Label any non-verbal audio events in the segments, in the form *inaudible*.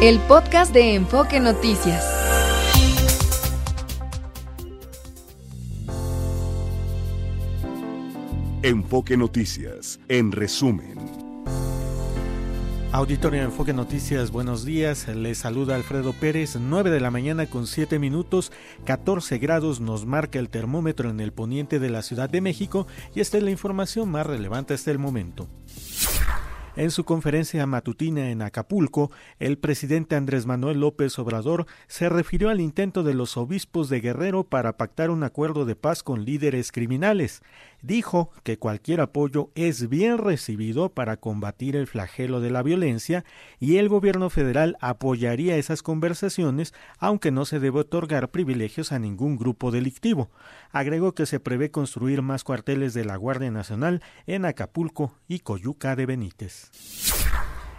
El podcast de Enfoque Noticias. Enfoque Noticias, en resumen. Auditorio Enfoque Noticias, buenos días. Les saluda Alfredo Pérez. 9 de la mañana con 7 minutos, 14 grados nos marca el termómetro en el poniente de la Ciudad de México y esta es la información más relevante hasta el momento. En su conferencia matutina en Acapulco, el presidente Andrés Manuel López Obrador se refirió al intento de los obispos de Guerrero para pactar un acuerdo de paz con líderes criminales. Dijo que cualquier apoyo es bien recibido para combatir el flagelo de la violencia y el gobierno federal apoyaría esas conversaciones, aunque no se debe otorgar privilegios a ningún grupo delictivo. Agregó que se prevé construir más cuarteles de la Guardia Nacional en Acapulco y Coyuca de Benítez.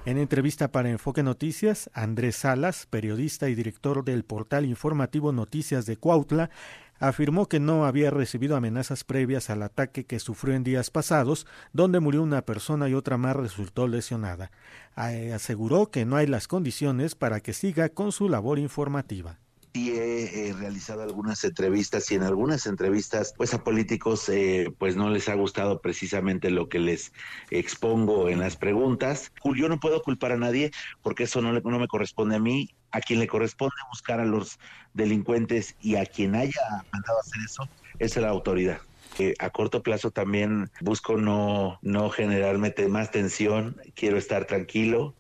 En entrevista para Enfoque Noticias, Andrés Salas, periodista y director del portal informativo Noticias de Cuautla, afirmó que no había recibido amenazas previas al ataque que sufrió en días pasados, donde murió una persona y otra más resultó lesionada. Aseguró que no hay las condiciones para que siga con su labor informativa sí he, realizado algunas entrevistas y en algunas entrevistas pues a políticos eh, pues no les ha gustado precisamente lo que les expongo en las preguntas. Yo no puedo culpar a nadie porque eso no, no me corresponde a mí. A quien le corresponde buscar a los delincuentes y a quien haya mandado a hacer eso es la autoridad. a corto plazo también busco no, no generarme más tensión, quiero estar tranquilo,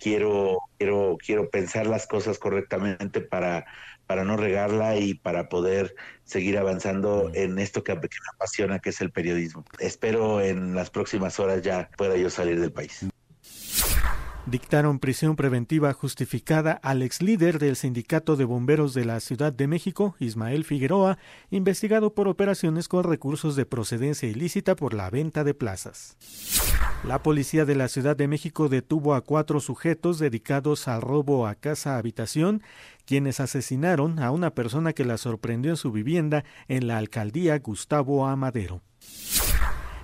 quiero, quiero, quiero pensar las cosas correctamente para para no regarla y para poder seguir avanzando en esto que, que, me apasiona, que es el periodismo. Espero en las próximas horas ya pueda yo salir del país dictaron prisión preventiva justificada al ex líder del Sindicato de Bomberos de la Ciudad de México, Ismael Figueroa, investigado por operaciones con recursos de procedencia ilícita por la venta de plazas. La policía de la Ciudad de México detuvo a cuatro sujetos dedicados al robo a casa-habitación, quienes asesinaron a una persona que la sorprendió en su vivienda en la alcaldía Gustavo Amadero.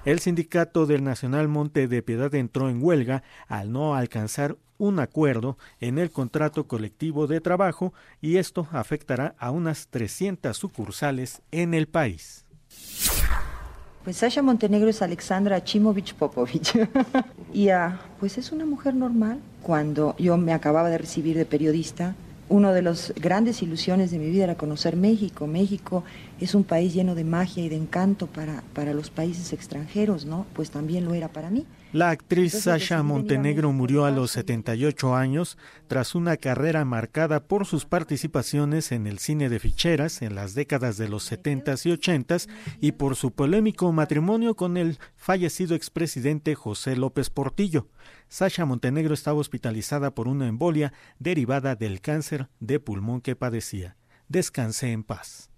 El sindicato del Nacional Monte de Piedad entró en huelga al no alcanzar un acuerdo en el contrato colectivo de trabajo y esto afectará a unas 300 sucursales en el país. Pues Sasha Montenegro es Alexandra Chimovich Popovich. *laughs* y uh, pues es una mujer normal. Cuando yo me acababa de recibir de periodista, una de las grandes ilusiones de mi vida era conocer México. México es un país lleno de magia y de encanto para, para los países extranjeros, ¿no? Pues también lo era para mí. La actriz Sasha Montenegro murió a los 78 años tras una carrera marcada por sus participaciones en el cine de ficheras en las décadas de los 70s y 80s y por su polémico matrimonio con el fallecido expresidente José López Portillo. Sasha Montenegro estaba hospitalizada por una embolia derivada del cáncer de pulmón que padecía. Descanse en paz.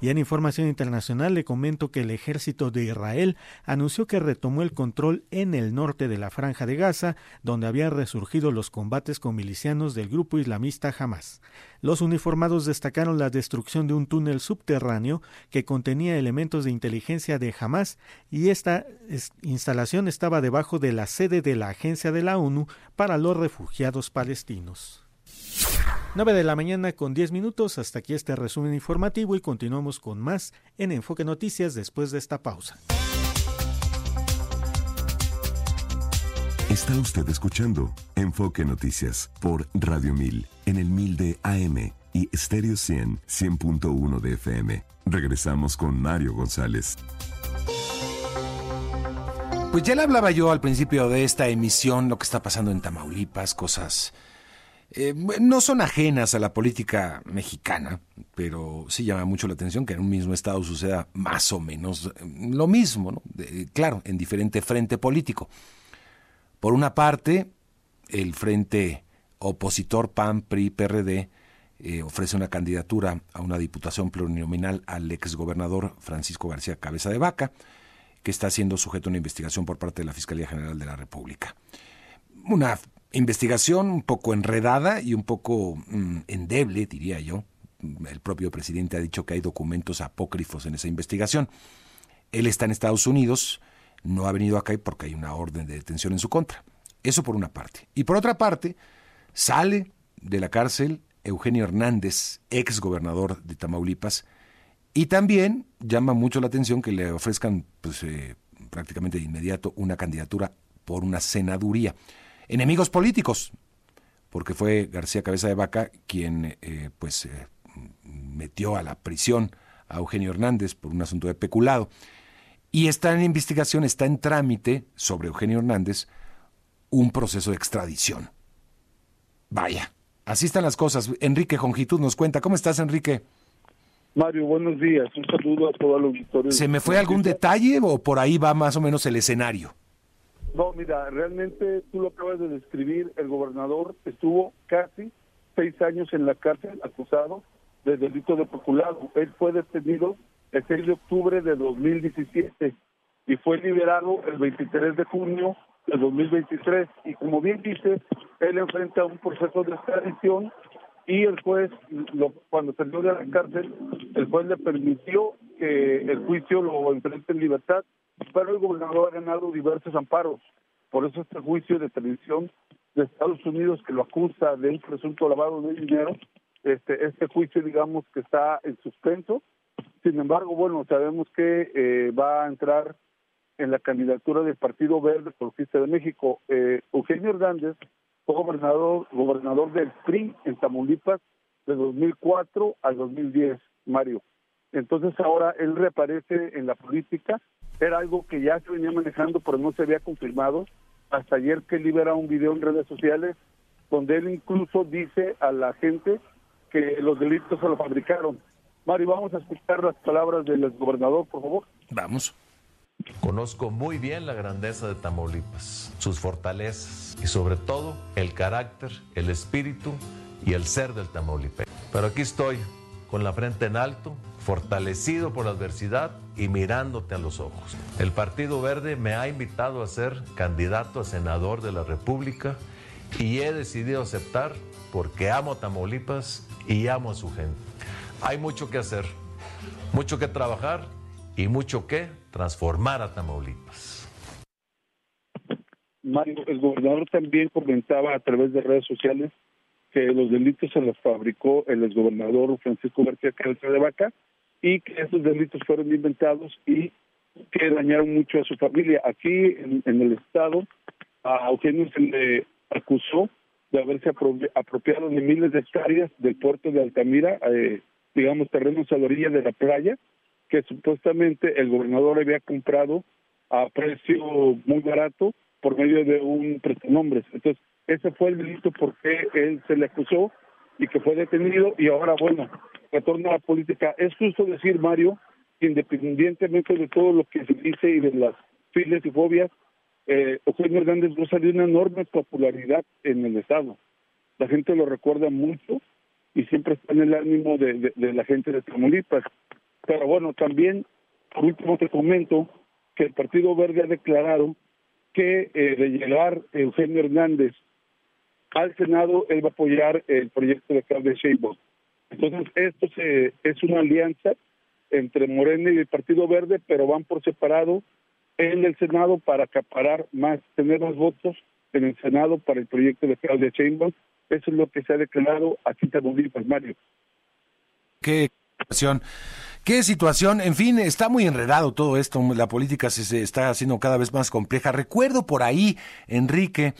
Y en información internacional le comento que el ejército de Israel anunció que retomó el control en el norte de la franja de Gaza, donde habían resurgido los combates con milicianos del grupo islamista Hamas. Los uniformados destacaron la destrucción de un túnel subterráneo que contenía elementos de inteligencia de Hamas y esta instalación estaba debajo de la sede de la Agencia de la ONU para los Refugiados Palestinos. 9 de la mañana con 10 minutos. Hasta aquí este resumen informativo y continuamos con más en Enfoque Noticias después de esta pausa. Está usted escuchando Enfoque Noticias por Radio 1000 en el 1000 de AM y Stereo 100 100.1 de FM. Regresamos con Mario González. Pues ya le hablaba yo al principio de esta emisión, lo que está pasando en Tamaulipas, cosas eh, no son ajenas a la política mexicana, pero sí llama mucho la atención que en un mismo estado suceda más o menos eh, lo mismo, claro, en diferente frente político. Por una parte, el frente opositor PAN, PRI, PRD eh, ofrece una candidatura a una diputación plurinominal al exgobernador Francisco García Cabeza de Vaca, que está siendo sujeto a una investigación por parte de la Fiscalía General de la República. Una investigación un poco enredada y un poco mm, endeble, diría yo. El propio presidente ha dicho que hay documentos apócrifos en esa investigación. Él está en Estados Unidos, no ha venido acá porque hay una orden de detención en su contra. Eso por una parte. Y por otra parte, Sale de la cárcel Eugenio Hernández, ex gobernador de Tamaulipas, y también llama mucho la atención que le ofrezcan pues, eh, prácticamente de inmediato una candidatura por una senaduría. Enemigos políticos, porque fue García Cabeza de Vaca quien eh, pues eh, metió a la prisión a Eugenio Hernández por un asunto de peculado. Y está en investigación, está en trámite sobre Eugenio Hernández un proceso de extradición. Vaya, así están las cosas. Enrique Jongitud nos cuenta. ¿Cómo estás, Enrique? Mario, buenos días. Un saludo a todos los auditorio. ¿Se me fue algún detalle o por ahí va más o menos el escenario? No, mira, realmente tú lo acabas de describir. El gobernador estuvo casi seis años en la cárcel acusado de delito de peculado. Él fue detenido el 6 de octubre de 2017 y fue liberado el 23 de junio de 2023. Y como bien dice, él enfrenta un proceso de extradición y el juez, lo, cuando salió de la cárcel, el juez le permitió que el juicio lo enfrente en libertad, pero el gobernador ha ganado diversos amparos. Por eso este juicio de extradición de Estados Unidos que lo acusa de un presunto lavado de dinero, este, este juicio digamos que está en suspenso. Sin embargo, bueno, sabemos que eh, va a entrar en la candidatura del Partido Verde Progresista de México. Eh, Eugenio Hernández fue gobernador, gobernador del PRI en Tamaulipas de 2004 al 2010, Mario. Entonces ahora él reaparece en la política. Era algo que ya se venía manejando, pero no se había confirmado. Hasta ayer que libera un video en redes sociales donde él incluso dice a la gente que los delitos se lo fabricaron. Mario, vamos a escuchar las palabras del gobernador, por favor. Vamos. Conozco muy bien la grandeza de Tamaulipas, sus fortalezas y sobre todo el carácter, el espíritu y el ser del Tamaulipas. Pero aquí estoy, con la frente en alto, fortalecido por la adversidad y mirándote a los ojos. El Partido Verde me ha invitado a ser candidato a senador de la República y he decidido aceptar porque amo a Tamaulipas y amo a su gente. Hay mucho que hacer, mucho que trabajar y mucho que transformar a Tamaulipas. Mario, el gobernador también comentaba a través de redes sociales que los delitos se los fabricó el exgobernador Francisco García Cabeza de Vaca y que esos delitos fueron inventados y que dañaron mucho a su familia. Aquí en, el estado a Eugenio se le acusó de haberse apropiado de miles de hectáreas del puerto de Altamira, eh, digamos terrenos a la orilla de la playa, que supuestamente el gobernador había comprado a precio muy barato por medio de un prestanombres. Entonces, ese fue el delito por qué él se le acusó y que fue detenido y ahora, bueno, retorna a la política. Es justo decir, Mario, que independientemente de todo lo que se dice y de las files y fobias, eh, Eugenio Hernández goza de una enorme popularidad en el Estado. La gente lo recuerda mucho y siempre está en el ánimo de, de la gente de Tamaulipas. Pero bueno, también, por último te comento que el Partido Verde ha declarado que eh, de llegar Eugenio Hernández al Senado, él va a apoyar el proyecto de Claudia Sheinbaum. Entonces, esto se, es una alianza entre Morena y el Partido Verde, pero van por separado en el Senado para acaparar más, tener más votos en el Senado para el proyecto de Claudia Sheinbaum. Eso es lo que se ha declarado aquí en Tamaulipas, Mario. ¿Qué situación? Qué situación, en fin, está muy enredado todo esto, la política se, está haciendo cada vez más compleja. Recuerdo por ahí, Enrique,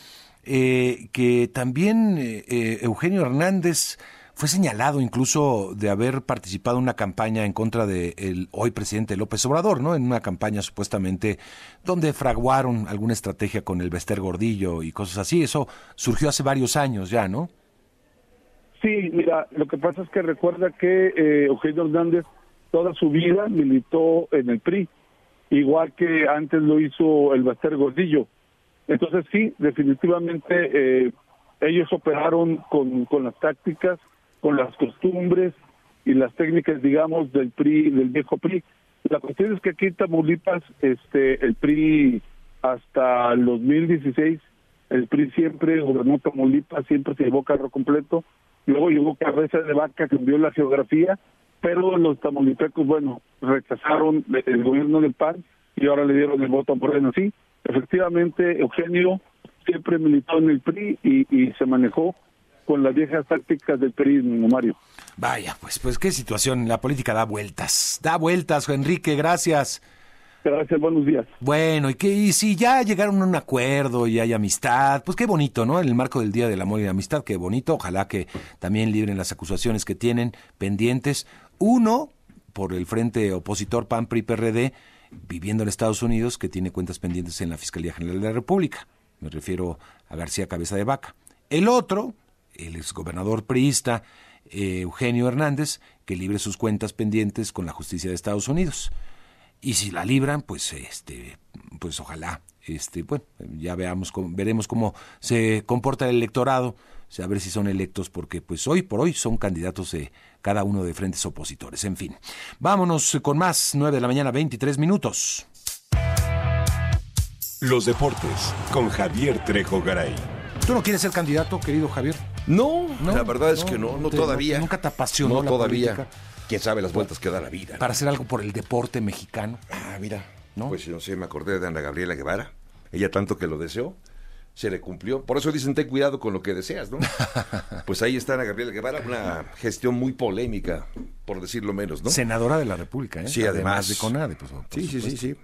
eh, que también eh, eh, Eugenio Hernández fue señalado incluso de haber participado en una campaña en contra del hoy presidente López Obrador, ¿no? En una campaña supuestamente donde fraguaron alguna estrategia con el Bester Gordillo y cosas así. Eso surgió hace varios años ya, ¿no? Sí, mira, lo que pasa es que recuerda que Eugenio Hernández toda su vida militó en el PRI, igual que antes lo hizo el Baster Gordillo. Entonces sí, definitivamente eh, ellos operaron con, las tácticas, con las costumbres y las técnicas, digamos, del PRI, del viejo PRI. La cuestión es que aquí en Tamaulipas, este, el PRI hasta el 2016, el PRI siempre gobernó Tamaulipas, siempre se llevó carro completo. Luego llegó cabeza de vaca, cambió la geografía pero los tamaulipecos, bueno, rechazaron el gobierno del PAN y ahora le dieron el voto a Moreno. Sí, efectivamente, Eugenio siempre militó en el PRI y, se manejó con las viejas tácticas del perismo, Mario. Vaya, pues, pues qué situación. La política da vueltas. Da vueltas, Enrique, gracias. Gracias, buenos días. Bueno, y que y si ya llegaron a un acuerdo y hay amistad, pues qué bonito, ¿no? En el marco del Día del Amor y la Amistad, qué bonito. Ojalá que también libren las acusaciones que tienen pendientes. Uno, por el frente opositor PAN PRI PRD, viviendo en Estados Unidos, que tiene cuentas pendientes en la Fiscalía General de la República. Me refiero a García Cabeza de Vaca. El otro, el exgobernador priista eh, Eugenio Hernández, que libre sus cuentas pendientes con la justicia de Estados Unidos y si la libran, pues este, pues ojalá, este, bueno, ya veamos, veremos cómo se comporta el electorado, a ver si son electos, porque pues hoy por hoy son candidatos de cada uno de frentes opositores. En fin, vámonos con más, 9 de la mañana, 23 minutos. Los deportes con Javier Trejo Garay. ¿Tú no quieres ser candidato, querido Javier? No, la verdad es que no, no todavía. nunca te apasionó no la todavía. política Quién sabe las vueltas que da la vida. para hacer algo por el deporte mexicano. Ah, mira. ¿No? Pues no sé, me acordé de Ana Gabriela Guevara. Ella tanto que lo deseó, se le cumplió. Por eso dicen, ten cuidado con lo que deseas, ¿no? *laughs* pues ahí está Ana Gabriela Guevara, una gestión muy polémica, por decirlo menos, ¿no? Senadora de la República, ¿eh? Sí, además. de CONADE, pues, por Sí, sí, sí, sí.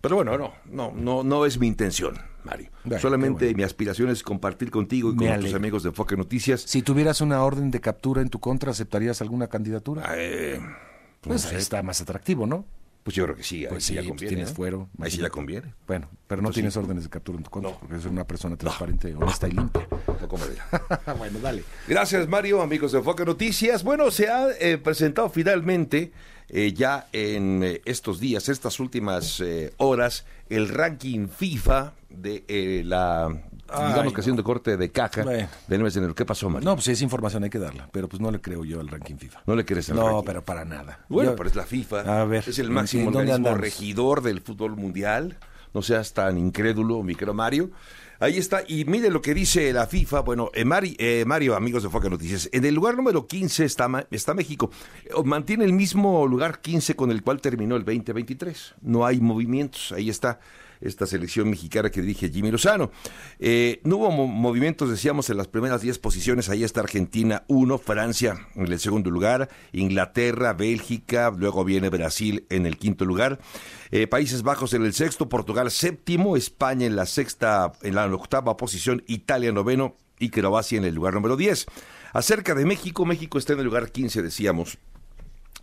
Pero bueno, no, no, no, no es mi intención, Mario. Solamente bueno. mi aspiración es compartir contigo y con tus amigos de Enfoque Noticias. Si tuvieras una orden de captura en tu contra, ¿aceptarías alguna candidatura? Eh, pues ahí está más atractivo, ¿no? Pues yo creo que sí, ahí Pues sí, sí, ya pues conviene. tienes ¿eh? fuero. Ahí sí ya conviene. Bueno, pero no sí. tienes órdenes de captura en tu contra, No. porque eres una persona transparente, honesta y limpia. *laughs* Bueno, dale. Gracias, Mario, amigos de Enfoque Noticias. Bueno, se ha eh, presentado finalmente, eh, ya en eh, estos días, estas últimas horas, el ranking FIFA de la, digamos Ay, que haciendo corte de caja Bueno. del mes de enero. ¿Qué pasó, Mario? No, pues esa información hay que darla, pero pues no le creo yo al ranking FIFA. ¿No le crees al No, ranking? pero para nada. Bueno, Yo- pero es la FIFA. A ver, es el ¿en- máximo organismo andamos? regidor del fútbol mundial. No seas tan incrédulo, mi querido Mario. Ahí está. Y mire lo que dice la FIFA. Bueno, eh, Mari- eh, Mario, amigos de Foca Noticias. En el lugar número 15 está, está México. Eh, Mantiene el mismo lugar 15 con el cual terminó el 2023. No hay movimientos. Ahí está esta selección mexicana que dirige Jimmy Lozano. Eh, no hubo mo- movimientos, decíamos, en las primeras 10 posiciones. Ahí está Argentina 1, Francia en el segundo lugar, Inglaterra, Bélgica, luego viene Brasil en el quinto lugar, eh, Países Bajos en el sexto, Portugal séptimo, España en la sexta, en la octava posición, Italia noveno y Croacia en el lugar número 10. Acerca de México, México está en el lugar 15, decíamos.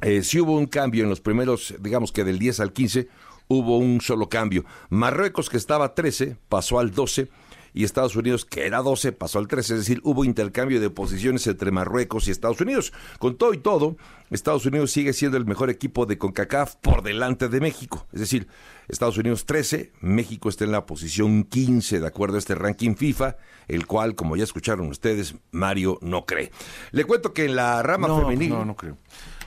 Eh, sí hubo un cambio en los primeros, digamos que del 10 al 15, hubo un solo cambio. Marruecos, que estaba 13, pasó al 12, y Estados Unidos, que era 12, pasó al 13, es decir, hubo intercambio de posiciones entre Marruecos y Estados Unidos. Con todo y todo, Estados Unidos sigue siendo el mejor equipo de CONCACAF por delante de México. Es decir, Estados Unidos 13, México está en la posición 15, de acuerdo a este ranking FIFA, el cual, como ya escucharon ustedes, Mario no cree. Le cuento que en la rama no, femenil... No, no creo.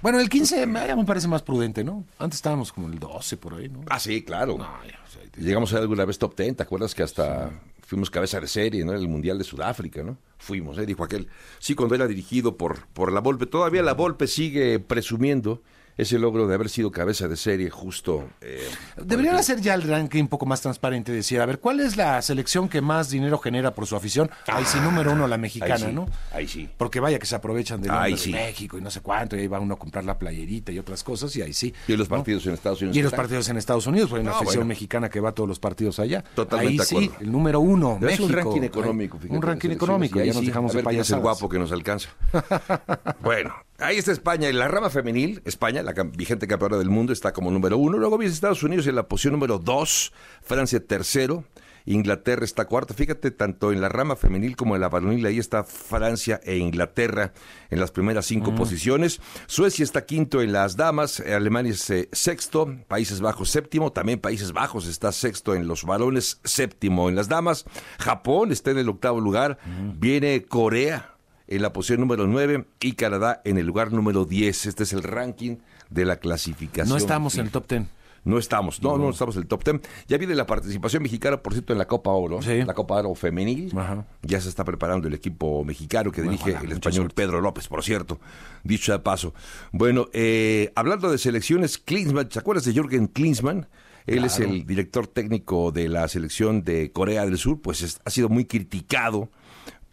Bueno, el 15 me, ya me parece más prudente, ¿no? Antes estábamos como el 12 por ahí, ¿no? Ah, sí, claro. No, ya, o sea, Llegamos a alguna vez top 10, ¿te acuerdas que hasta fuimos cabeza de serie, ¿no? En el Mundial de Sudáfrica, ¿no? Fuimos, ¿eh? Dijo aquel. Sí, cuando era dirigido por, por la Volpe. Todavía la Volpe sigue presumiendo ese logro de haber sido cabeza de serie justo. eh, Deberían hacer ya el ranking un poco más transparente y decir, a ver, ¿cuál es la selección que más dinero genera por su afición? Ahí sí, número uno, la mexicana, ahí sí, ¿no? ahí sí. Porque vaya que se aprovechan del Ahí sí. de México y no sé cuánto, y ahí va uno a comprar la playerita y otras cosas, y ahí sí. Y los ¿no? partidos en Estados Unidos. Y los partidos en Estados Unidos, porque hay una No, afición bueno. mexicana que va a todos los partidos allá. Totalmente Ahí de sí, acuerdo. el número uno, Es México. un ranking económico, fíjate. Un ranking económico, y ahí ya nos dejamos a de ver quién es el payasadas. guapo que nos alcanza. *laughs* bueno, ahí está España. En la rama femenil, España, la vigente campeona del mundo, está como número uno. Luego viene Estados Unidos en la posición número dos. Francia tercero. Inglaterra está cuarta. Fíjate, tanto en la rama femenil como en la varonil, ahí está Francia e Inglaterra en las primeras cinco posiciones. Suecia está quinto en las damas, Alemania es eh, sexto, Países Bajos séptimo, también Países Bajos está sexto en los varones, séptimo en las damas. Japón está en el octavo lugar, viene Corea en la posición número 9 y Canadá en el lugar número 10. Este es el ranking de la clasificación. No estamos en el top ten. No estamos, no, no, estamos en el top 10. Ya viene la participación mexicana, por cierto, en la Copa Oro, Sí. la Copa Oro femenil. Ajá. Ya se está preparando el equipo mexicano que dirige el español suerte. Pedro López, por cierto, dicho de paso. Bueno, eh, hablando de selecciones, Klinsmann, ¿te acuerdas de Jürgen Klinsmann? Él es el director técnico de la selección de Corea del Sur, pues es- ha sido muy criticado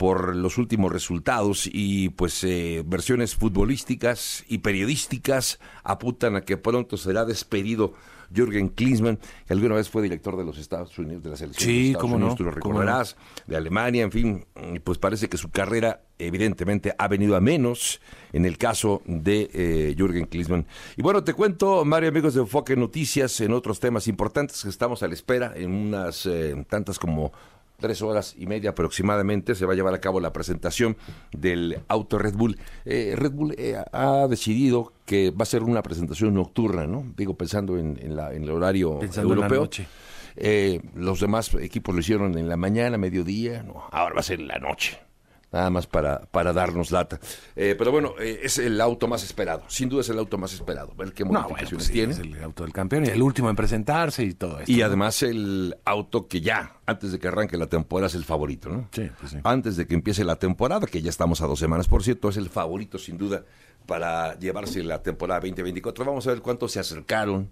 por los últimos resultados y pues eh, versiones futbolísticas y periodísticas apuntan a que pronto será despedido Jürgen Klinsmann, que alguna vez fue director de los Estados Unidos, de la selección Sí, de Estados cómo Unidos, no, tú lo recordarás, de Alemania, en fin, pues parece que su carrera evidentemente ha venido a menos en el caso de eh, Jürgen Klinsmann. Y bueno, te cuento, Mario, amigos de Enfoque Noticias, en otros temas importantes que estamos a la espera, en unas eh, tantas como tres horas y media aproximadamente se va a llevar a cabo la presentación del auto Red Bull. Eh, Red Bull eh, ha decidido que va a ser una presentación nocturna, ¿no? Digo, pensando en, en la- en el horario Pensando en la europeo. noche. Eh, los demás equipos lo hicieron en la mañana, mediodía, no, ahora va a ser en la noche. Nada más para, para darnos lata. Eh, pero bueno, eh, es el auto más esperado. Sin duda es el auto más esperado. No, bueno, modificaciones pues sí, tiene. es el auto del campeón y el último en presentarse y todo esto. Y ¿no? además el auto que ya, antes de que arranque la temporada, es el favorito, ¿no? Sí, pues sí. Antes de que empiece la temporada, que ya estamos a dos semanas, por cierto, es el favorito sin duda para llevarse la temporada 2024. Vamos a ver cuántos se acercaron,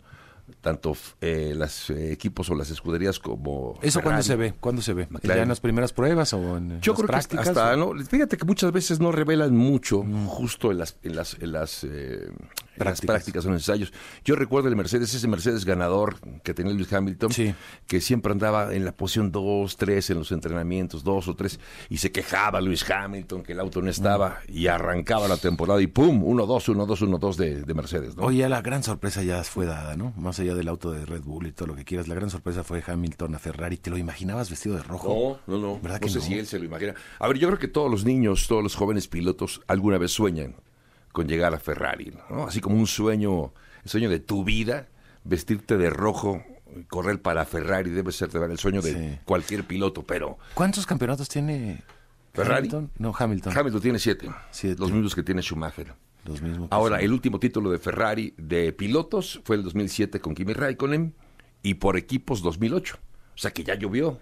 tanto eh, los equipos o las escuderías como... ¿Eso cuándo se ve? ¿Cuándo se ve? McLaren. ¿Ya en las primeras pruebas o en Yo las creo prácticas? que hasta, o- ¿no? fíjate que muchas veces no revelan mucho Mm. justo en las, en las, en las, eh, en las Prácticas. prácticas en ensayos. Yo recuerdo el Mercedes, ese Mercedes ganador que tenía Lewis Hamilton, Sí. que siempre andaba en la posición 2, 3 en los entrenamientos, 2 o 3, y se quejaba Lewis Hamilton que el auto no estaba, Mm. y arrancaba la temporada y ¡pum! 1-2, 1-2, 1-2 de, de Mercedes, ¿no? Oye, la gran sorpresa ya fue dada, ¿no? Más allá del auto de Red Bull y todo lo que quieras, la gran sorpresa fue Hamilton a Ferrari. ¿Te lo imaginabas vestido de rojo? No, no, no. ¿Verdad no que sé no? si él se lo imagina. A ver, yo creo que todos los niños, todos los jóvenes pilotos alguna vez sueñan con llegar a Ferrari, ¿no? Así como un sueño, el sueño de tu vida, vestirte de rojo, correr para Ferrari, debe ser el sueño de Sí. cualquier piloto, pero ¿Cuántos campeonatos tiene Ferrari. Hamilton? No, Hamilton. Hamilton tiene siete, Siete. los mismos que tiene Schumacher. Los mismos. Ahora, son. el último título de Ferrari de pilotos fue el 2007 con Kimi Raikkonen y por equipos 2008. O sea que ya llovió.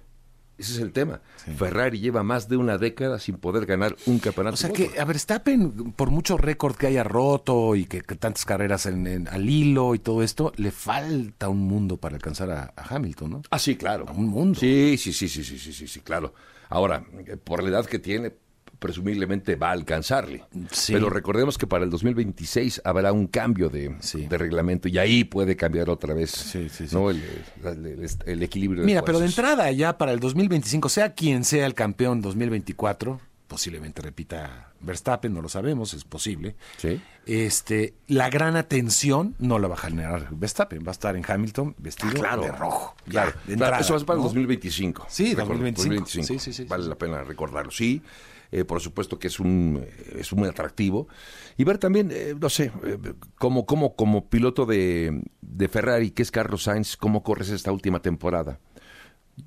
Ese es el tema. Ferrari lleva más de una década sin poder ganar un campeonato. O sea que a Verstappen, por mucho récord que haya roto y que, que tantas carreras en, en- al hilo y todo esto, le falta un mundo para alcanzar a, a Hamilton, ¿no? Ah, sí, claro. A un mundo. Sí, sí, sí, sí, sí, sí, sí, sí, claro. Ahora, eh, por la edad que tiene, presumiblemente va a alcanzarle. Sí. Pero recordemos que para el 2026 habrá un cambio de, Sí. de reglamento y ahí puede cambiar otra vez Sí. ¿no? el, el- el- el equilibrio. Mira, de pero de entrada ya para el 2025, sea quien sea el campeón 2024, posiblemente repita Verstappen, no lo sabemos, es posible. Sí. Este, la gran atención no la va a generar Verstappen, va a estar en Hamilton vestido Ah, claro. de rojo. ya, Claro, de entrada, eso va a ser para el ¿no? 2025. Sí, Recuerdo, 2025. Sí, sí, sí, Vale la pena recordarlo. Sí, eh, por supuesto que es un eh, es muy atractivo. Y ver también, eh, no sé, eh, como, como, como piloto de, de Ferrari, que es Carlos Sainz, cómo corres esta última temporada.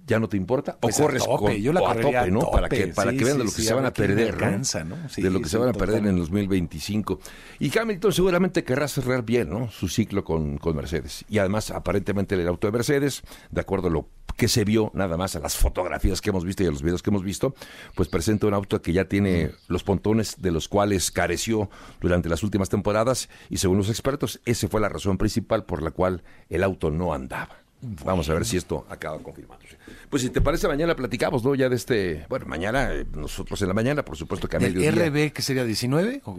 ¿Ya no te importa? ¿O Pues a corres tope, con, yo la o a tope, a ¿no? para que, para sí, que vean de lo que sí, se a van a perder, ¿no? de lo que se van a perder en el totalmente. 2025. Y Hamilton seguramente querrá cerrar bien, ¿no? Su ciclo con, con Mercedes. Y además, aparentemente, el auto de Mercedes, de acuerdo a lo que se vio nada más a las fotografías que hemos visto y a los videos que hemos visto, pues presenta un auto que ya tiene los pontones de los cuales careció durante las últimas temporadas y según los expertos, esa fue la razón principal por la cual el auto no andaba. Vamos a ver si esto acaba confirmándose. Pues si te parece, mañana platicamos, ¿no? Ya de este, bueno, mañana, eh, nosotros en la mañana, por supuesto que a ¿El mediodía. RB que sería 19? ¿O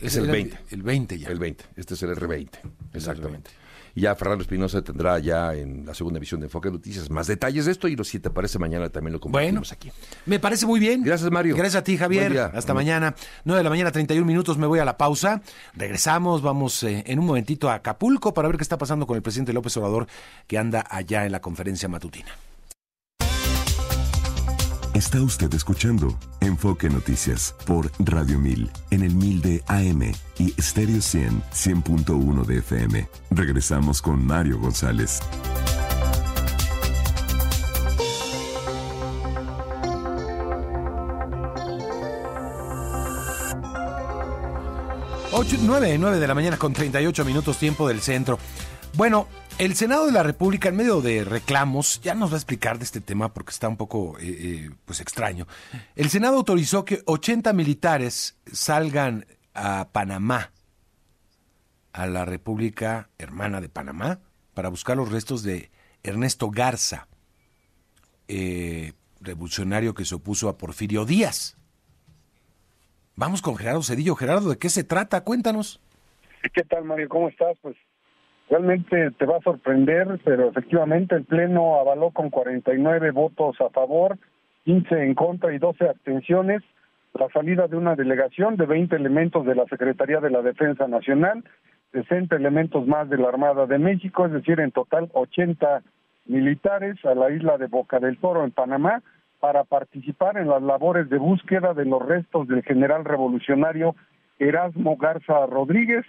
Es el era 20. El 20 ya. El 20. Este es el R20. Exactamente. Y ya Fernando Espinosa tendrá ya en la segunda edición de Enfoque Noticias más detalles de esto y lo, si te parece mañana también lo Bueno, compartimos aquí. me parece muy bien. Gracias, Mario. Gracias a ti, Javier. Hasta mañana. 9 de la mañana, 31 minutos. Me voy a la pausa. Regresamos. Vamos eh, en un momentito a Acapulco para ver qué está pasando con el presidente López Obrador, que anda allá en la conferencia matutina. Está usted escuchando Enfoque Noticias por Radio 1000 en el 1000 de AM y Stereo 100 100.1 de FM. Regresamos con Mario González. Ocho, 9, 9 de la mañana con 38 minutos tiempo del centro. Bueno, el Senado de la República, en medio de reclamos, ya nos va a explicar de este tema porque está un poco eh, eh, pues extraño. El Senado autorizó que 80 militares salgan a Panamá, a la República Hermana de Panamá, para buscar los restos de Ernesto Garza, eh, revolucionario que se opuso a Porfirio Díaz. Vamos con Gerardo Cedillo. Gerardo, ¿de qué se trata? Cuéntanos. ¿Qué tal, Mario? ¿Cómo estás? Pues realmente te va a sorprender, pero efectivamente el Pleno avaló con 49 votos a favor, 15 en contra y 12 abstenciones la salida de una delegación de 20 elementos de la Secretaría de la Defensa Nacional, 60 elementos más de la Armada de México, es decir, en total 80 militares a la isla de Boca del Toro en Panamá para participar en las labores de búsqueda de los restos del general revolucionario Erasmo Garza Rodríguez,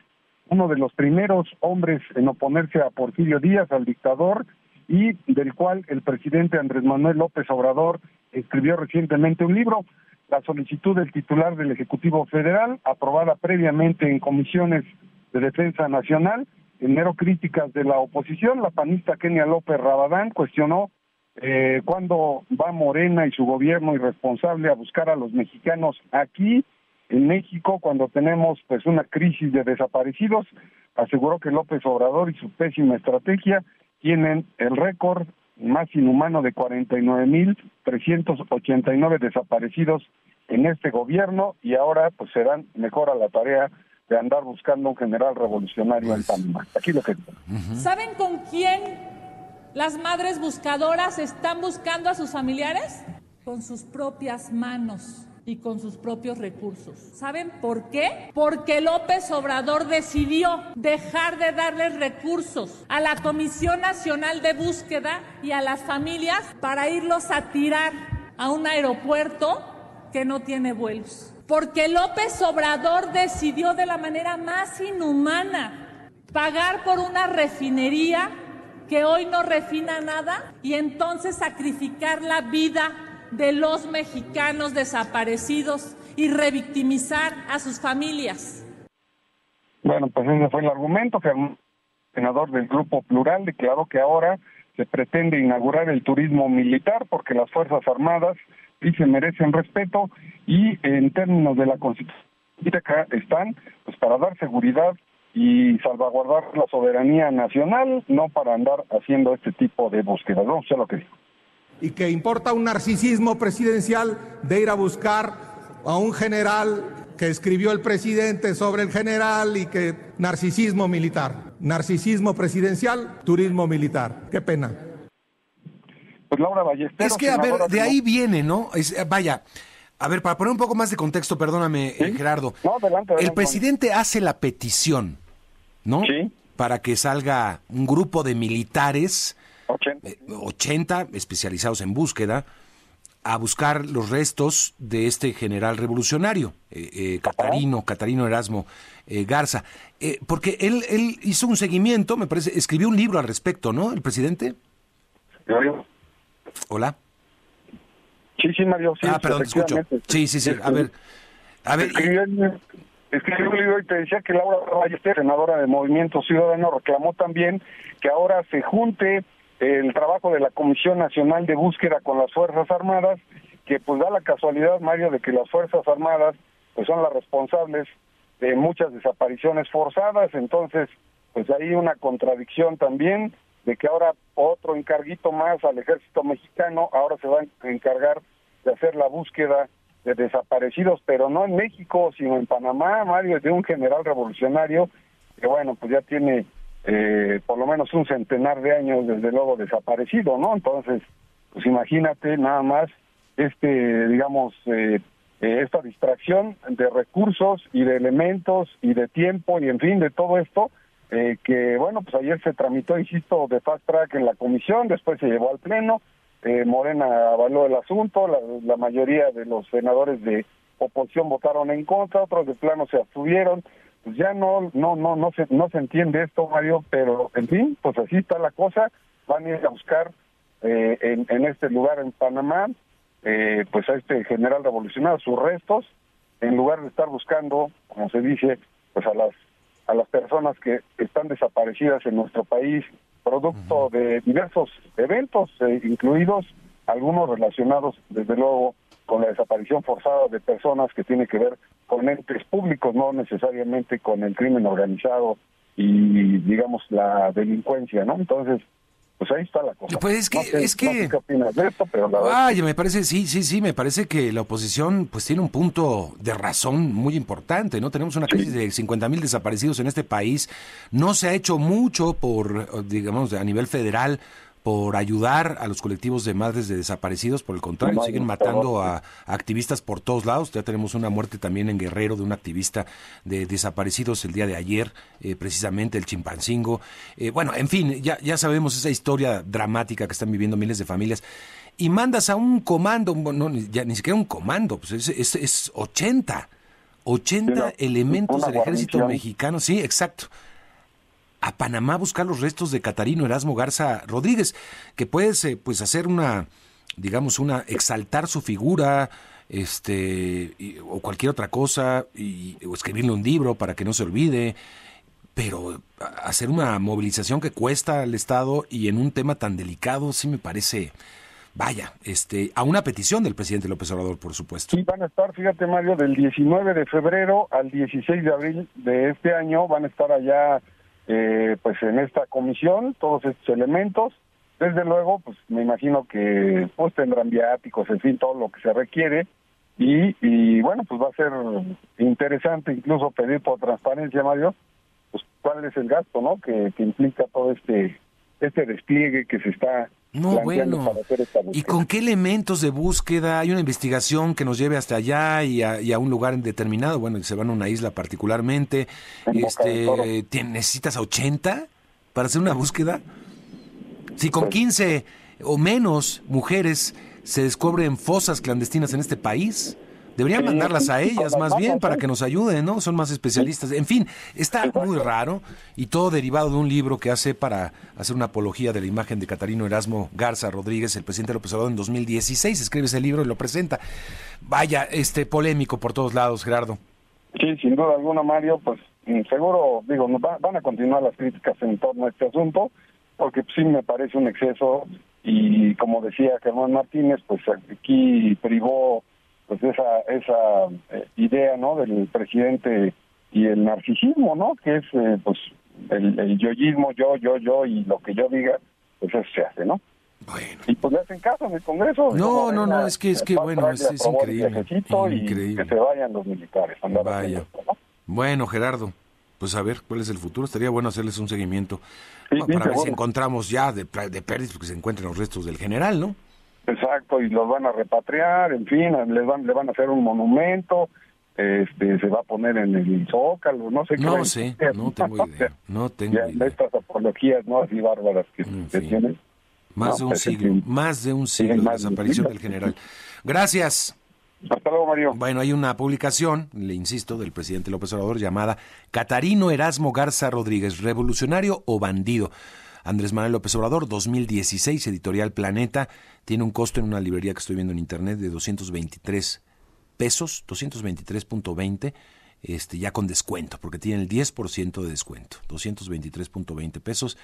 uno de los primeros hombres en oponerse a Porfirio Díaz, al dictador, y del cual el presidente Andrés Manuel López Obrador escribió recientemente un libro la solicitud del titular del Ejecutivo Federal, aprobada previamente en comisiones de defensa nacional, en mero críticas de la oposición, la panista Kenia López Rabadán cuestionó eh, cuándo va Morena y su gobierno irresponsable a buscar a los mexicanos aquí en México cuando tenemos pues una crisis de desaparecidos. Aseguró que López Obrador y su pésima estrategia tienen el récord más inhumano de 49.389 desaparecidos en este gobierno y ahora pues se dan mejor a la tarea de andar buscando un general revolucionario en Panamá. Aquí lo que... ¿Saben con quién las madres buscadoras están buscando a sus familiares? Con sus propias manos y con sus propios recursos. ¿Saben por qué? Porque López Obrador decidió dejar de darles recursos a la Comisión Nacional de Búsqueda y a las familias para irlos a tirar a un aeropuerto que no tiene vuelos. Porque López Obrador decidió de la manera más inhumana pagar por una refinería que hoy no refina nada y entonces sacrificar la vida de los mexicanos desaparecidos y revictimizar a sus familias. Bueno, pues ese fue el argumento que el senador del Grupo Plural declaró que ahora se pretende inaugurar el turismo militar porque las Fuerzas Armadas sí se merecen respeto y en términos de la Constitución están pues para dar seguridad y salvaguardar la soberanía nacional, no para andar haciendo este tipo de búsquedas. Sé lo que dijo y que importa un narcisismo presidencial de ir a buscar a un general que escribió el presidente sobre el general y que narcisismo militar, narcisismo presidencial, turismo militar. Qué pena. Pues Laura Es que, a ver, de ahí viene, ¿no? Es, eh, vaya, a ver, para poner un poco más de contexto, perdóname, eh, Gerardo. No, adelante, el presidente hace la petición, ¿no? Sí. Para que salga un grupo de militares 80. Eh, especializados en búsqueda a buscar los restos de este general revolucionario, eh, eh Catarino, Catarino Erasmo eh, Garza. porque él, él hizo un seguimiento, me parece, escribió un libro al respecto, ¿no? El presidente. Hola. Sí, sí, Mario. Sí, ah, perdón, escucho. Sí, sí, sí. A ver. A ver. Escribió, un libro y te decía que Laura Ballester, senadora de Movimiento Ciudadano, reclamó también que ahora se junte el trabajo de la Comisión Nacional de Búsqueda con las Fuerzas Armadas, que pues da la casualidad, Mario, de que las Fuerzas Armadas pues son las responsables de muchas desapariciones forzadas, entonces pues hay una contradicción también de que ahora otro encarguito más al ejército mexicano ahora se va a encargar de hacer la búsqueda de desaparecidos, pero no en México, sino en Panamá, Mario, de un general revolucionario que bueno, pues ya tiene eh, por lo menos un centenar de años desde luego desaparecido, ¿no? Entonces, pues imagínate nada más este, digamos, eh, eh, esta distracción de recursos y de elementos y de tiempo y en fin de todo esto, que bueno, pues ayer se tramitó, insisto, de fast track en la comisión, después se llevó al pleno, Morena avaló el asunto, la mayoría de los senadores de oposición votaron en contra, otros de plano se abstuvieron, pues ya no no no no se no se entiende esto Mario pero en fin pues así está la cosa. Van a ir a buscar eh, en, en este lugar en Panamá eh, pues a este general revolucionario sus restos en lugar de estar buscando como se dice pues a las a las personas que están desaparecidas en nuestro país producto de diversos eventos eh, incluidos algunos relacionados desde luego con la desaparición forzada de personas que tiene que ver con entes públicos, no necesariamente con el crimen organizado y, digamos, la delincuencia, ¿no? Entonces, pues ahí está la cosa. Pues es que, No sé- es que... no sé qué opinas de esto, pero la verdad Vaya, me parece, sí, sí, sí, me parece que la oposición pues tiene un punto de razón muy importante, ¿no? Tenemos una crisis de 50 mil desaparecidos en este país. No se ha hecho mucho por, digamos, a nivel federal por ayudar a los colectivos de madres de desaparecidos, por el contrario, siguen matando a, a activistas por todos lados. Ya tenemos una muerte también en Guerrero de un activista de desaparecidos el día de ayer, eh, precisamente el chimpancingo. Eh, bueno, en fin, ya, ya sabemos esa historia dramática que están viviendo miles de familias. Y mandas a un comando, no, ni- ya ni siquiera un comando, pues es, es, es 80, 80 Una- elementos del ejército mexicano, sí, exacto a Panamá buscar los restos de Catarino Erasmo Garza Rodríguez, que puedes eh, pues hacer una, digamos, una, exaltar su figura, este, y- o cualquier otra cosa, y, o escribirle un libro para que no se olvide, pero hacer una movilización que cuesta al Estado y en un tema tan delicado sí me parece, vaya, este, a una petición del presidente López Obrador, por supuesto. Sí, van a estar, fíjate Mario, del 19 de febrero al 16 de abril de este año van a estar allá, eh, pues en esta comisión, todos estos elementos. Desde luego, pues me imagino que pues tendrán viáticos, en fin, todo lo que se requiere. Y, y bueno, pues va a ser interesante incluso pedir por transparencia, Mario, pues cuál es el gasto, ¿no? Que, que implica todo este este despliegue que se está No, bueno. ¿Y con qué elementos de búsqueda? ¿Hay una investigación que nos lleve hasta allá y a, y a un lugar determinado? Bueno, se van a una isla particularmente. En. Este, ¿tien- ¿Necesitas a 80 para hacer una búsqueda? Si con 15 o menos mujeres se descubren fosas clandestinas en este país, deberían mandarlas a ellas las más bien para que nos ayuden, ¿no? Son más especialistas. En fin, está muy raro y todo derivado de un libro que hace para hacer una apología de la imagen de Catarino Erasmo Garza Rodríguez, el presidente López Obrador en 2016. Escribe ese libro y lo presenta. Vaya, este polémico por todos lados, Gerardo. Sí, sin duda alguna, Mario, pues mm, seguro, digo, van a continuar las críticas en torno a este asunto, porque sí me parece un exceso y como decía Germán Martínez, pues aquí privó pues esa esa eh, idea, ¿no? Del presidente y el narcisismo, ¿no? Que es eh, pues el, el yoyismo, yo, yo, yo y lo que yo diga, pues eso se hace, ¿no? Bueno. Y pues le hacen caso en el Congreso. No, no, no, es que- es que, bueno, es- es increíble, viajecito y increíble. que se vayan los militares. Vaya. esto, ¿no? Bueno, Gerardo, pues a ver cuál es el futuro. Estaría bueno hacerles un seguimiento Sí, bueno, sí, para ver si encontramos ya de, de pérdidas que se encuentren los restos del general, ¿no? Exacto, y los van a repatriar, en fin, les van, le van a hacer un monumento, este, se va a poner en el zócalo, no sé qué. No sé, no tengo *laughs* idea, no tengo Ya, idea. estas apologías, ¿no? Así bárbaras que fin. tienen. Más No, de un siglo, más de un siglo de más de un desaparición del general. Gracias. Hasta luego, Mario. Bueno, hay una publicación, le insisto, del presidente López Obrador llamada Catarino Erasmo Garza Rodríguez, revolucionario o bandido. Andrés Manuel López Obrador, 2016, editorial Planeta, tiene un costo en una librería que estoy viendo en internet de 223 pesos, 223.20, este, ya con descuento, porque tiene el 10% de descuento, 223.20 pesos,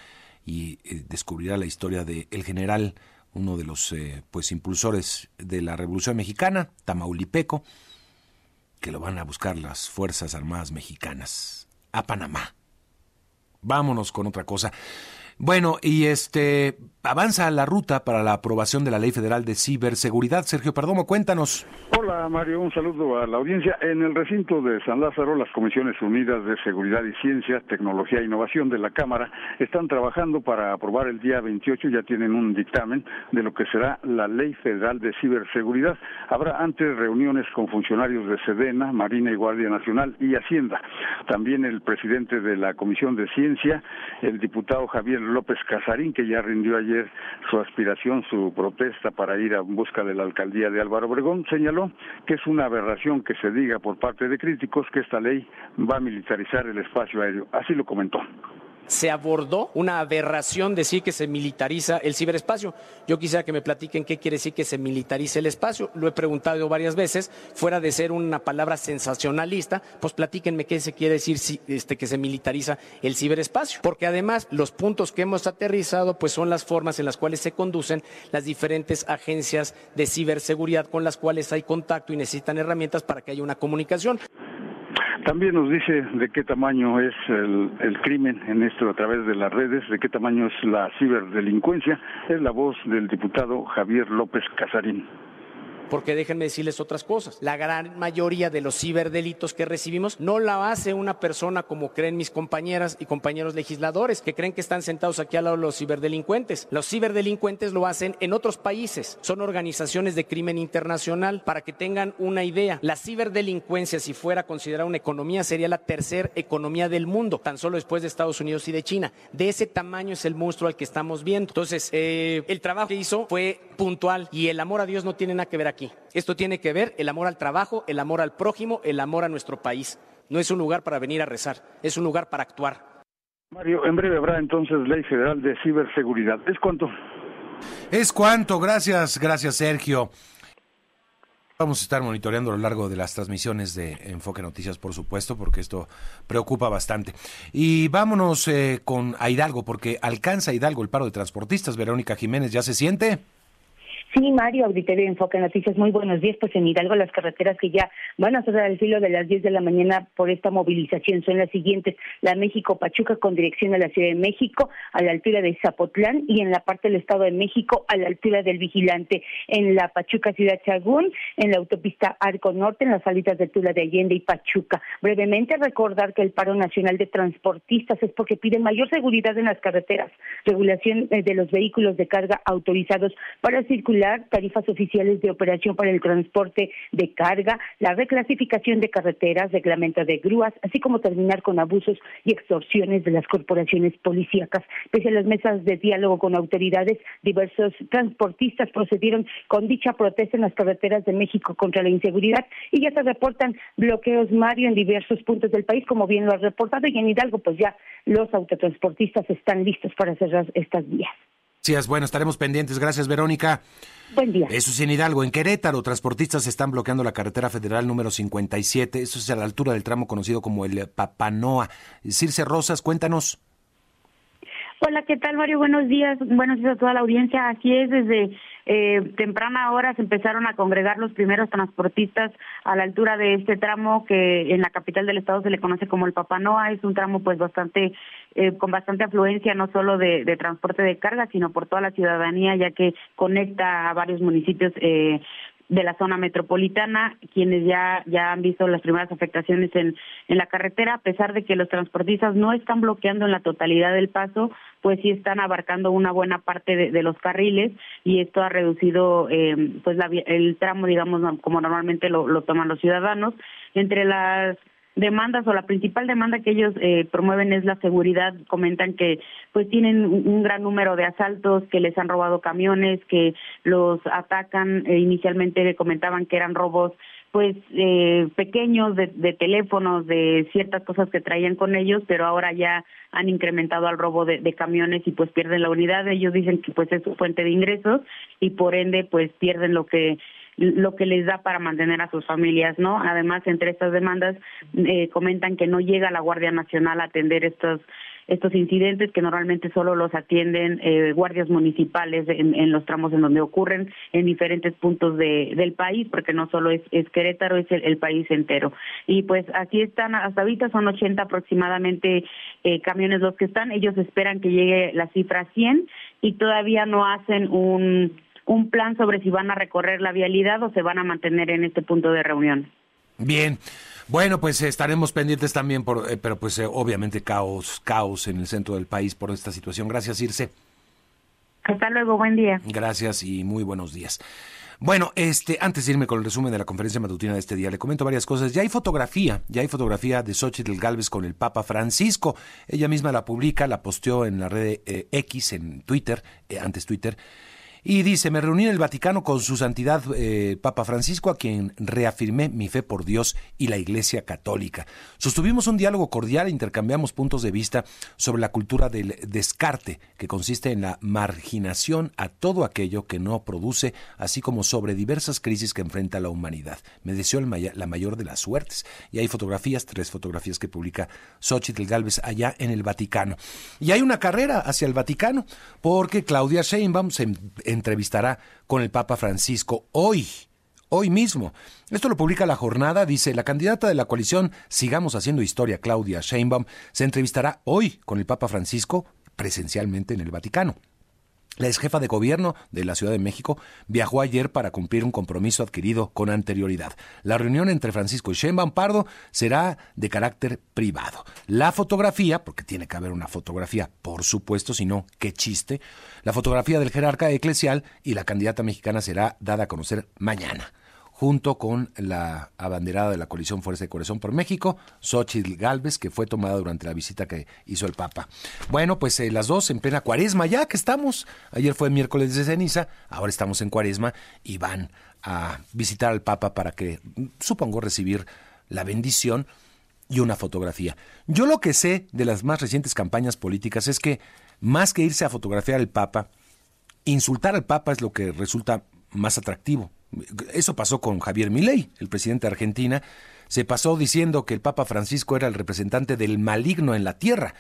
y eh, descubrirá la historia de el general, uno de los eh, pues impulsores de la Revolución Mexicana, Tamaulipeco, que lo van a buscar las Fuerzas Armadas Mexicanas a Panamá. Vámonos con otra cosa. Bueno, y este avanza la ruta para la aprobación de la Ley Federal de Ciberseguridad. Sergio Perdomo, cuéntanos. Hola Mario, un saludo a la audiencia. En el recinto de San Lázaro, las Comisiones Unidas de Seguridad y Ciencia, Tecnología e Innovación de la Cámara están trabajando para aprobar el día 28, ya tienen un dictamen de lo que será la Ley Federal de Ciberseguridad. Habrá antes reuniones con funcionarios de Sedena, Marina y Guardia Nacional y Hacienda. También el presidente de la Comisión de Ciencia, el diputado Javier López Casarín, que ya rindió ayer su aspiración, su protesta para ir a busca de la alcaldía de Álvaro Obregón, señaló que es una aberración que se diga por parte de críticos que esta ley va a militarizar el espacio aéreo. Así lo comentó se abordó una aberración decir que se militariza el ciberespacio. Yo quisiera que me platiquen qué quiere decir que se militarice el espacio. Lo he preguntado varias veces, fuera de ser una palabra sensacionalista, pues platíquenme qué se quiere decir este, que se militariza el ciberespacio. Porque además los puntos que hemos aterrizado pues son las formas en las cuales se conducen las diferentes agencias de ciberseguridad con las cuales hay contacto y necesitan herramientas para que haya una comunicación. También nos dice de qué tamaño es el, el, crimen en esto a través de las redes, de qué tamaño es la ciberdelincuencia. Es la voz del diputado Javier López Casarín porque déjenme decirles otras cosas. La gran mayoría de los ciberdelitos que recibimos no la hace una persona como creen mis compañeras y compañeros legisladores, que creen que están sentados aquí al lado de los ciberdelincuentes. Los ciberdelincuentes lo hacen en otros países. Son organizaciones de crimen internacional. Para que tengan una idea, la ciberdelincuencia, si fuera considerada una economía, sería la tercera economía del mundo, tan solo después de Estados Unidos y de China. De ese tamaño es el monstruo al que estamos viendo. Entonces, eh, el trabajo que hizo fue puntual y el amor a Dios no tiene nada que ver aquí. Esto tiene que ver el amor al trabajo, el amor al prójimo, el amor a nuestro país. No es un lugar para venir a rezar, es un lugar para actuar. Mario, en breve habrá entonces ley federal de ciberseguridad. ¿Es cuánto? Es cuánto, gracias, gracias Sergio. Vamos a estar monitoreando a lo largo de las transmisiones de Enfoque Noticias, por supuesto, porque esto preocupa bastante. Y vámonos eh, con a Hidalgo, porque alcanza Hidalgo el paro de transportistas. Verónica Jiménez, ¿ya se siente? Sí, Mario, Auditorio Enfoque Noticias, muy buenos días. Pues en Hidalgo las carreteras que ya van a estar al filo de las 10 de la mañana por esta movilización son las siguientes. La México-Pachuca con dirección a la Ciudad de México, a la altura de Zapotlán y en la parte del Estado de México a la altura del Vigilante. En la Pachuca Ciudad Chagún, en la autopista Arco Norte, en las salidas de Tula de Allende y Pachuca. Brevemente recordar que el paro nacional de transportistas es porque piden mayor seguridad en las carreteras, regulación eh, de los vehículos de carga autorizados para circular tarifas oficiales de operación para el transporte de carga, la reclasificación de carreteras, reglamento de grúas, así como terminar con abusos y extorsiones de las corporaciones policíacas. Pese a las mesas de diálogo con autoridades, diversos transportistas procedieron con dicha protesta en las carreteras de México contra la inseguridad y ya se reportan bloqueos, Mario, en diversos puntos del país, como bien lo ha reportado, y en Hidalgo, pues ya los autotransportistas están listos para cerrar estas vías. Gracias, bueno, estaremos pendientes. Gracias, Verónica. Buen día. Eso es en Hidalgo. En Querétaro, transportistas están bloqueando la carretera federal número 57. Eso es a la altura del tramo conocido como el Papanoa. Circe Rosas, cuéntanos. Hola, ¿qué tal, Mario? Buenos días. Buenos días a toda la audiencia. Así es, desde eh, temprana hora se empezaron a congregar los primeros transportistas a la altura de este tramo que en la capital del estado se le conoce como el Papanoa. Es un tramo pues bastante eh, con bastante afluencia no solo de, transporte de carga, sino por toda la ciudadanía, ya que conecta a varios municipios eh, de la zona metropolitana, quienes ya, ya han visto las primeras afectaciones en, en la carretera, a pesar de que los transportistas no están bloqueando en la totalidad del paso, pues sí están abarcando una buena parte de, los carriles y esto ha reducido eh, pues el tramo, digamos, como normalmente lo, lo toman los ciudadanos. Entre las demandas o la principal demanda que ellos eh, promueven es la seguridad. Comentan que pues tienen un gran número de asaltos, que les han robado camiones, que los atacan. Eh, inicialmente comentaban que eran robos pues eh, pequeños de, de, teléfonos, de ciertas cosas que traían con ellos, pero ahora ya han incrementado al robo de, de, camiones y pues pierden la unidad. Ellos dicen que pues es su fuente de ingresos y por ende pues pierden lo que lo que les da para mantener a sus familias, ¿no? Además, entre estas demandas eh, comentan que no llega la Guardia Nacional a atender estos estos incidentes que normalmente solo los atienden eh, guardias municipales en, los tramos en donde ocurren en diferentes puntos de, del país, porque no solo es, es Querétaro, es el, país entero. Y pues aquí están, hasta ahorita son 80 aproximadamente eh, camiones los que están, ellos esperan que llegue la cifra 100 y todavía no hacen un un plan sobre si van a recorrer la vialidad o se van a mantener en este punto de reunión. Bien. Bueno, pues estaremos pendientes también, por, eh, pero pues eh, obviamente caos, caos en el centro del país por esta situación. Gracias, Irse. Hasta luego, buen día. Gracias y muy buenos días. Bueno, este, antes de irme con el resumen de la conferencia matutina de este día, le comento varias cosas. Ya hay fotografía, ya hay fotografía de Xochitl Galvez con el Papa Francisco. Ella misma la publica, la posteó en la red eh, X, en Twitter, antes Twitter. Y dice, me reuní en el Vaticano con su santidad eh, Papa Francisco, a quien reafirmé mi fe por Dios y la Iglesia Católica. Sostuvimos un diálogo cordial e intercambiamos puntos de vista sobre la cultura del descarte, que consiste en la marginación a todo aquello que no produce, así como sobre diversas crisis que enfrenta la humanidad. Me deseó la mayor de las suertes. Y hay fotografías, tres fotografías que publica Xochitl Galvez allá en el Vaticano. Y hay una carrera hacia el Vaticano, porque Claudia Sheinbaum se entrevistará con el Papa Francisco hoy. hoy mismo. Esto lo publica la jornada, dice, la candidata de la coalición Sigamos Haciendo Historia, Claudia Sheinbaum, se entrevistará hoy con el Papa Francisco presencialmente en el Vaticano. La ex jefa de gobierno de la Ciudad de México viajó ayer para cumplir un compromiso adquirido con anterioridad. La reunión entre Francisco y Sheinbaum Pardo será de carácter privado. La fotografía, porque tiene que haber una fotografía, por supuesto, si no, qué chiste, la fotografía del jerarca eclesial y la candidata mexicana será dada a conocer mañana junto con la abanderada de la coalición Fuerza de Corazón por México, Xochitl Galvez, que fue tomada durante la visita que hizo el Papa. Bueno, pues eh, las dos en plena cuaresma, ya que estamos. Ayer fue miércoles de ceniza, ahora estamos en cuaresma y van a visitar al Papa para que, supongo, recibir la bendición y una fotografía. Yo lo que sé de las más recientes campañas políticas es que, más que irse a fotografiar al Papa, insultar al Papa es lo que resulta más atractivo eso pasó con Javier Milei, el presidente de Argentina. Se pasó diciendo que el Papa Francisco era el representante del maligno en la tierra.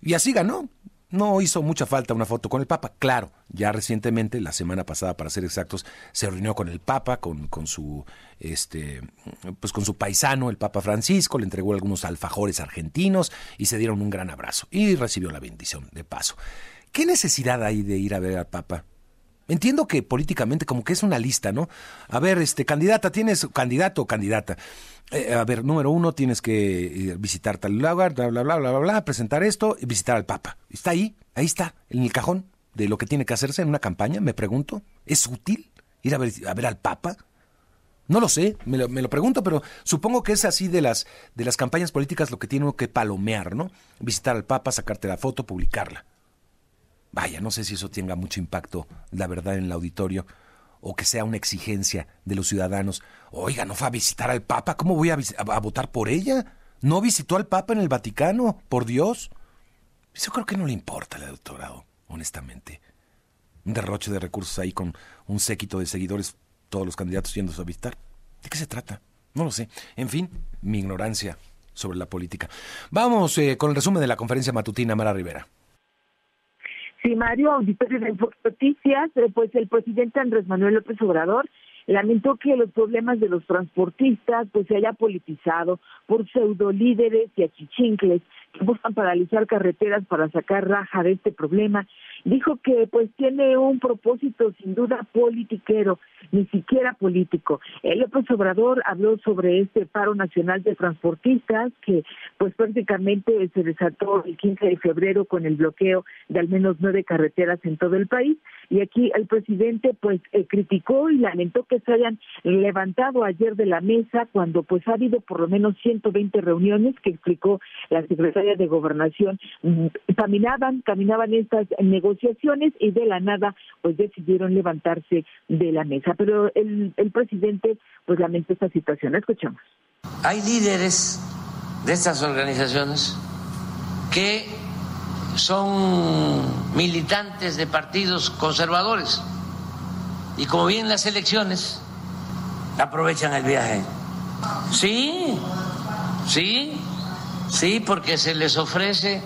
Y así ganó. No hizo mucha falta una foto con el Papa. Claro, ya recientemente, la semana pasada para ser exactos, se reunió con el Papa, con, con su este pues con su paisano, el Papa Francisco, le entregó algunos alfajores argentinos y se dieron un gran abrazo. Y recibió la bendición de paso. ¿Qué necesidad hay de ir a ver al Papa? Entiendo que políticamente como que es una lista, ¿no? A ver, este candidata, tienes candidato o candidata. Eh, a ver, número uno, tienes que eh, visitar tal lugar, bla, bla, bla, bla, bla, bla, presentar esto y visitar al Papa. Está ahí, ahí está, en el cajón de lo que tiene que hacerse en una campaña, me pregunto. ¿Es útil ir a ver, a ver al Papa? No lo sé, me lo, me lo, pregunto, pero supongo que es así de las, de las campañas políticas lo que tiene uno que palomear, ¿no? Visitar al Papa, sacarte la foto, publicarla. Vaya, no sé si eso tenga mucho impacto, la verdad, en el auditorio, o que sea una exigencia de los ciudadanos. Oiga, no fue a visitar al Papa, ¿cómo voy a, votar por ella? ¿No visitó al Papa en el Vaticano? Por Dios. Yo creo que no le importa el doctorado, honestamente. Un derroche de recursos ahí con un séquito de seguidores, todos los candidatos yéndose a visitar. ¿De qué se trata? No lo sé. En fin, mi ignorancia sobre la política. Vamos eh, con el resumen de la conferencia matutina Mara Rivera. Sí, Mario, auditorio de Noticias, eh, pues el presidente Andrés Manuel López Obrador lamentó que los problemas de los transportistas pues se haya politizado por pseudo líderes y achichincles que buscan paralizar carreteras para sacar raja de este problema dijo que pues tiene un propósito sin duda politiquero, ni siquiera político. El López Obrador habló sobre este paro nacional de transportistas que pues prácticamente se desató el 15 de febrero con el bloqueo de al menos nueve carreteras en todo el país y aquí el presidente pues eh, criticó y lamentó que se hayan levantado ayer de la mesa cuando pues ha habido por lo menos 120 reuniones que explicó la secretaria de Gobernación mm, caminaban caminaban estas negociaciones y de la nada pues decidieron levantarse de la mesa. Pero el, el presidente pues lamenta esta situación. Escuchamos. Hay líderes de estas organizaciones que son militantes de partidos conservadores y como vienen las elecciones aprovechan el viaje. Sí, sí, sí, porque se les ofrece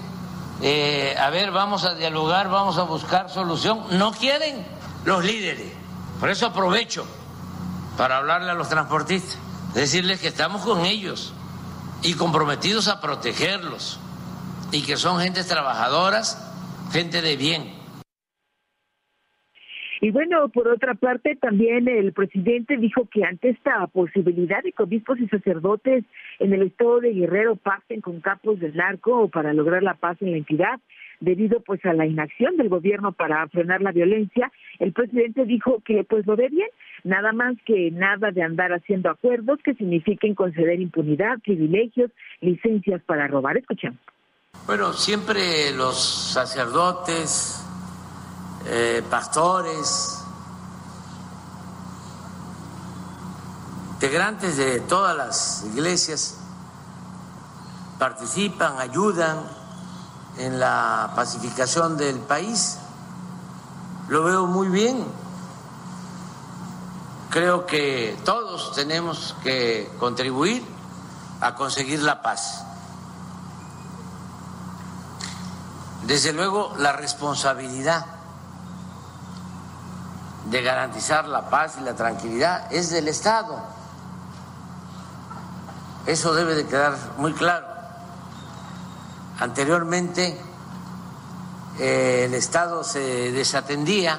eh, a ver, vamos a dialogar, vamos a buscar solución. No quieren los líderes. Por eso aprovecho para hablarle a los transportistas, decirles que estamos con ellos y comprometidos a protegerlos y que son gentes trabajadoras, gente de bien y bueno, por otra parte, también el presidente dijo que ante esta posibilidad de que obispos y sacerdotes en el estado de Guerrero pacten con capos del narco para lograr la paz en la entidad, debido pues a la inacción del gobierno para frenar la violencia, el presidente dijo que pues lo ve bien, nada más que nada de andar haciendo acuerdos que signifiquen conceder impunidad, privilegios, licencias para robar. Escuchemos. Bueno, siempre los sacerdotes, eh, pastores, integrantes de todas las iglesias participan, ayudan en la pacificación del país. Lo veo muy bien. Creo que todos tenemos que contribuir a conseguir la paz. Desde luego, la responsabilidad de garantizar la paz y la tranquilidad es del Estado. Eso debe de quedar muy claro. Anteriormente eh, el Estado se desatendía,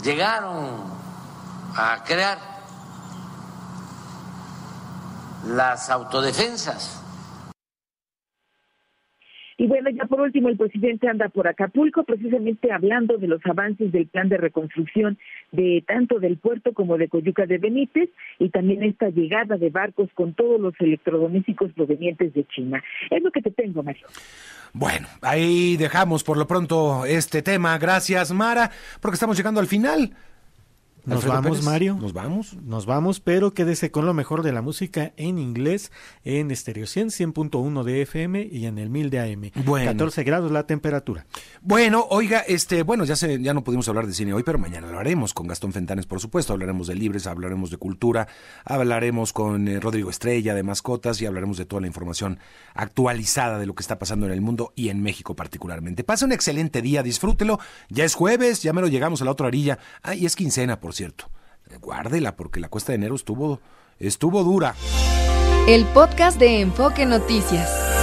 llegaron a crear las autodefensas y bueno, ya por último, el presidente anda por Acapulco, precisamente hablando de los avances del plan de reconstrucción de tanto del puerto como de Coyuca de Benítez y también esta llegada de barcos con todos los electrodomésticos provenientes de China. Es lo que te tengo, Mario. Bueno, ahí dejamos por lo pronto este tema. Gracias, Mara, porque estamos llegando al final. Nos vamos, Mario. Nos vamos. Nos vamos, pero quédese con lo mejor de la música en inglés en Estéreo 100, 100.1 de FM y en el 1000 de AM. Bueno. 14 grados la temperatura. Bueno, oiga, este, bueno, ya se, ya no pudimos hablar de cine hoy, pero mañana lo haremos con Gastón Fentanes, por supuesto. Hablaremos de libres, hablaremos de cultura, hablaremos con eh, Rodrigo Estrella de mascotas y hablaremos de toda la información actualizada de lo que está pasando en el mundo y en México particularmente. Pase un excelente día, disfrútelo. Ya es jueves, ya me lo llegamos a la otra orilla. Ah, y es quincena, por cierto. Guárdela porque la cuesta de enero estuvo, estuvo dura. El podcast de Enfoque Noticias.